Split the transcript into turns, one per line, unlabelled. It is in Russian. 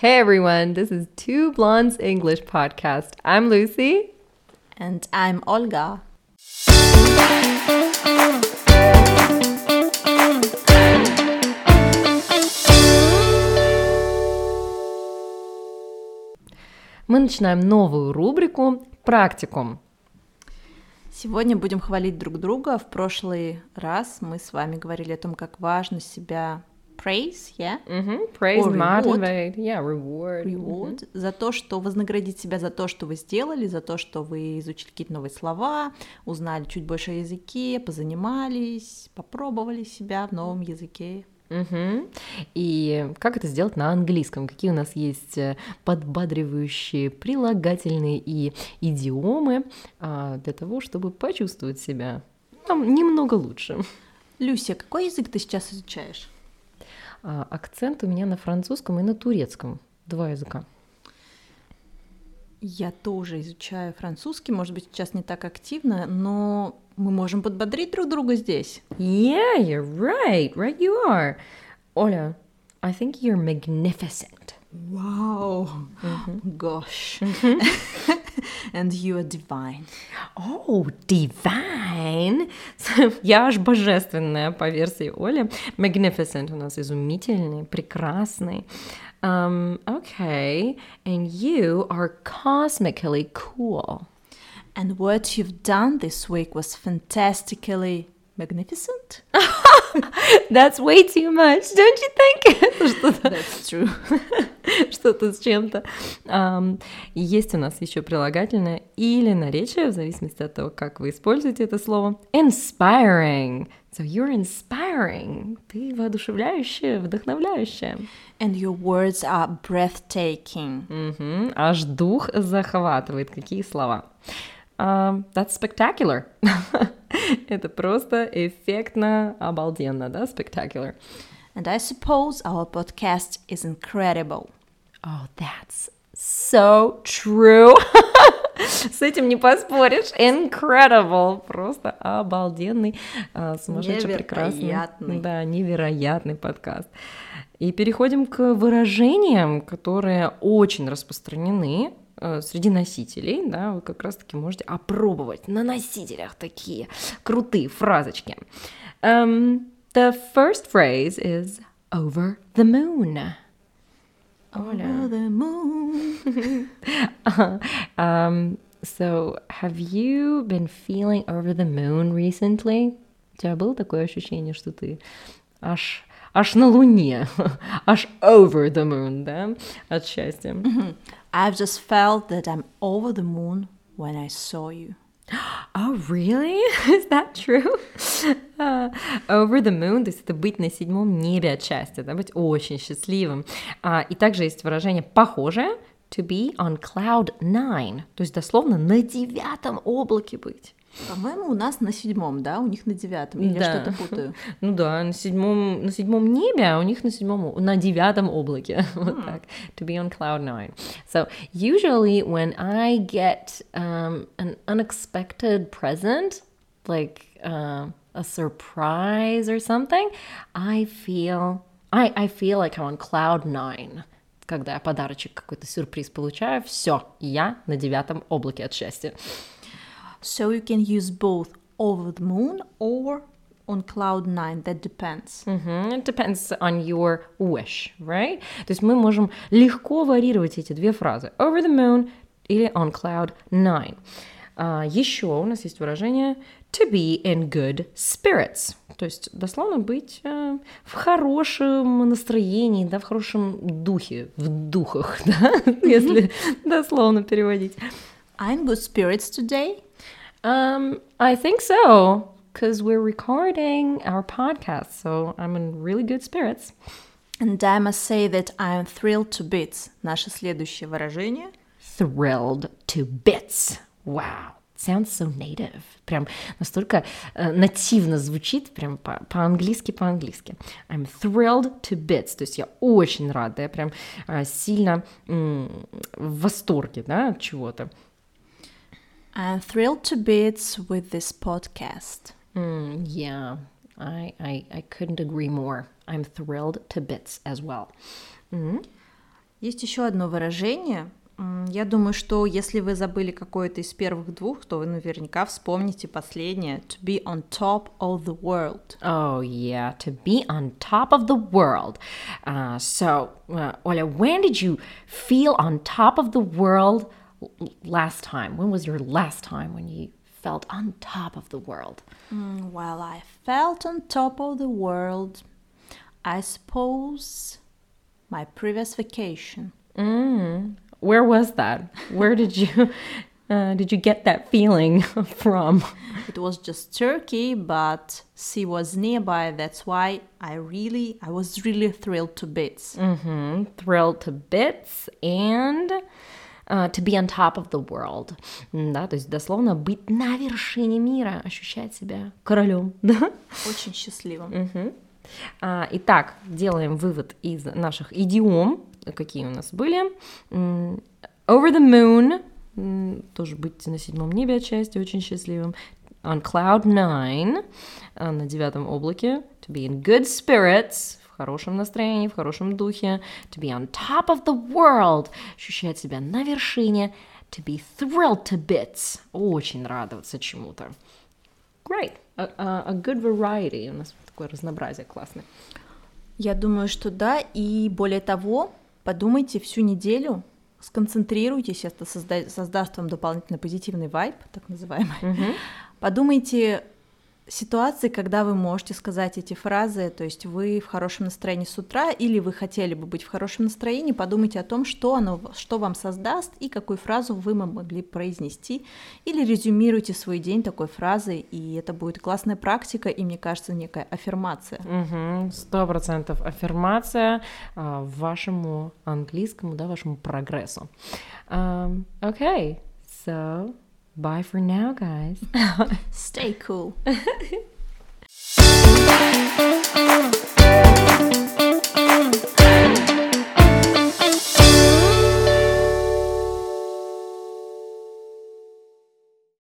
Hey everyone, this is Two Blondes English podcast. I'm Lucy.
And I'm Olga.
Мы начинаем новую рубрику «Практикум».
Сегодня будем хвалить друг друга. В прошлый раз мы с вами говорили о том, как важно себя praise, yeah?
Mm-hmm. Praise,
Or reward.
motivate, yeah, reward.
Reward за то, что вознаградить себя за то, что вы сделали, за то, что вы изучили какие-то новые слова, узнали чуть больше о языке, позанимались, попробовали себя в новом языке.
Мгм. И как это сделать на английском? Какие у нас есть э, подбадривающие прилагательные и идиомы а, для того, чтобы почувствовать себя там, немного лучше?
Люся, какой язык ты сейчас изучаешь?
А, акцент у меня на французском и на турецком. Два языка.
Я тоже изучаю французский, может быть, сейчас не так активно, но мы можем подбодрить друг друга здесь.
Yeah, you're right. Right you are. Оля, I think you're magnificent.
Вау! Gosh! And you are divine.
Oh, divine. Я аж божественная по версии Оли. Magnificent у нас изумительный, прекрасный. Um, okay, and you are cosmically cool.
And what you've done this week was fantastically magnificent.
That's way too much, don't you think? Что-то
That's true.
что-то с чем-то. И есть у нас еще прилагательное или наречие, в зависимости от того, как вы используете это слово. Inspiring. So you're inspiring. Ты воодушевляющая, вдохновляющая.
And your words are breathtaking.
Мгм. Аж дух захватывает. Какие слова? Ам, that's spectacular. это просто эффектно, обалденно, да, spectacular.
And I suppose our podcast is incredible.
Oh, that's so true. С этим не поспоришь. Incredible. Просто обалденный, а, сумасшедший, прекрасный. Да, невероятный подкаст. И переходим к выражениям, которые очень распространены среди носителей, да, вы как раз-таки можете опробовать на носителях такие крутые фразочки. Um, the first phrase is over the moon.
Over the moon.
um, so, have you been feeling over the moon recently? У тебя было такое ощущение, что ты аж, аж на луне, аж over the moon, да, от счастья?
I've just felt that I'm over the moon when I saw you.
Oh, really? Is that true? А, over the moon, то есть это быть на седьмом небе от счастья, да, быть очень счастливым. А, и также есть выражение похожее, to be on cloud nine, то есть дословно на девятом облаке быть.
По-моему, у нас на седьмом, да? У них на девятом. Или я
Да.
что-то путаю?
Ну да, на седьмом, на седьмом небе, а у них на седьмом, на девятом облаке. Вот так. To be on cloud nine. So usually when I get um, an unexpected present, like uh, a surprise or something, I feel I, I feel like I'm on cloud nine. Когда я подарочек какой-то сюрприз получаю, все, я на девятом облаке от счастья.
So you can use both over the moon or on cloud nine. That depends.
Мгм. It depends on your wish, right? То есть мы можем легко варьировать эти две фразы. Over the moon или on cloud nine. А, еще у нас есть выражение to be in good spirits. То есть дословно быть э, в хорошем настроении, да, в хорошем духе, в духах, да, если дословно переводить.
I'm in good spirits today.
Um, I think so, because we're recording our podcast, so I'm in really good spirits.
And I must say that I'm thrilled to bits. Наше следующее выражение.
Thrilled to bits. Wow. Sounds so native. Прям настолько э, нативно звучит, прям по- по-английски, по-английски. I'm thrilled to bits. То есть я очень рада, я прям э, сильно м, в восторге, да, от чего-то.
I'm thrilled to bits with this podcast.
Mm, yeah, I, I, I couldn't agree more. I'm thrilled to bits as well.
Есть еще одно выражение. М, Я думаю, что если вы забыли какое-то из первых двух, то вы наверняка вспомните последнее. To be on top of the world.
Oh, yeah, to be on top of the world. Uh, so, uh, Oля, when did you feel on top of the world l- last time? When was your last time when you felt on top of the world?
Mm, While I felt on top of the world, I suppose my previous vacation.
Mm. Where was that? Where did you uh, did you get that feeling from?
It was just Turkey, but sea was nearby. That's why I really, I was really thrilled to bits.
hmm Thrilled to bits and to be on top of the world. Да, то есть дословно быть на вершине мира, ощущать себя королем. Да?
Очень счастливым.
Мгм. А, Итак, делаем вывод из наших идиом, какие у нас были. Over the moon, тоже быть на седьмом небе отчасти, очень счастливым. On cloud nine, а, на девятом облаке. To be in good spirits, хорошем настроении, в хорошем духе. To be on top of the world, ощущать себя на вершине. To be thrilled to bits, очень радоваться чему-то. Great. A, a- a good variety. У нас такое разнообразие классное.
Я думаю, что да. И более того, подумайте всю неделю, сконцентрируйтесь, это созда- создаст вам дополнительно позитивный вайб, так называемый. Подумайте ситуации, когда вы можете сказать эти фразы, то есть вы в хорошем настроении с утра или вы хотели бы быть в хорошем настроении, подумайте о том, что оно, что вам создаст и какую фразу вы могли произнести, или резюмируйте свой день такой фразой, и это будет классная практика, и мне кажется, некая аффирмация.
Сто процентов аффирмация а, вашему английскому, да, вашему прогрессу. Um, okay, so Bye for now, guys.
Stay cool.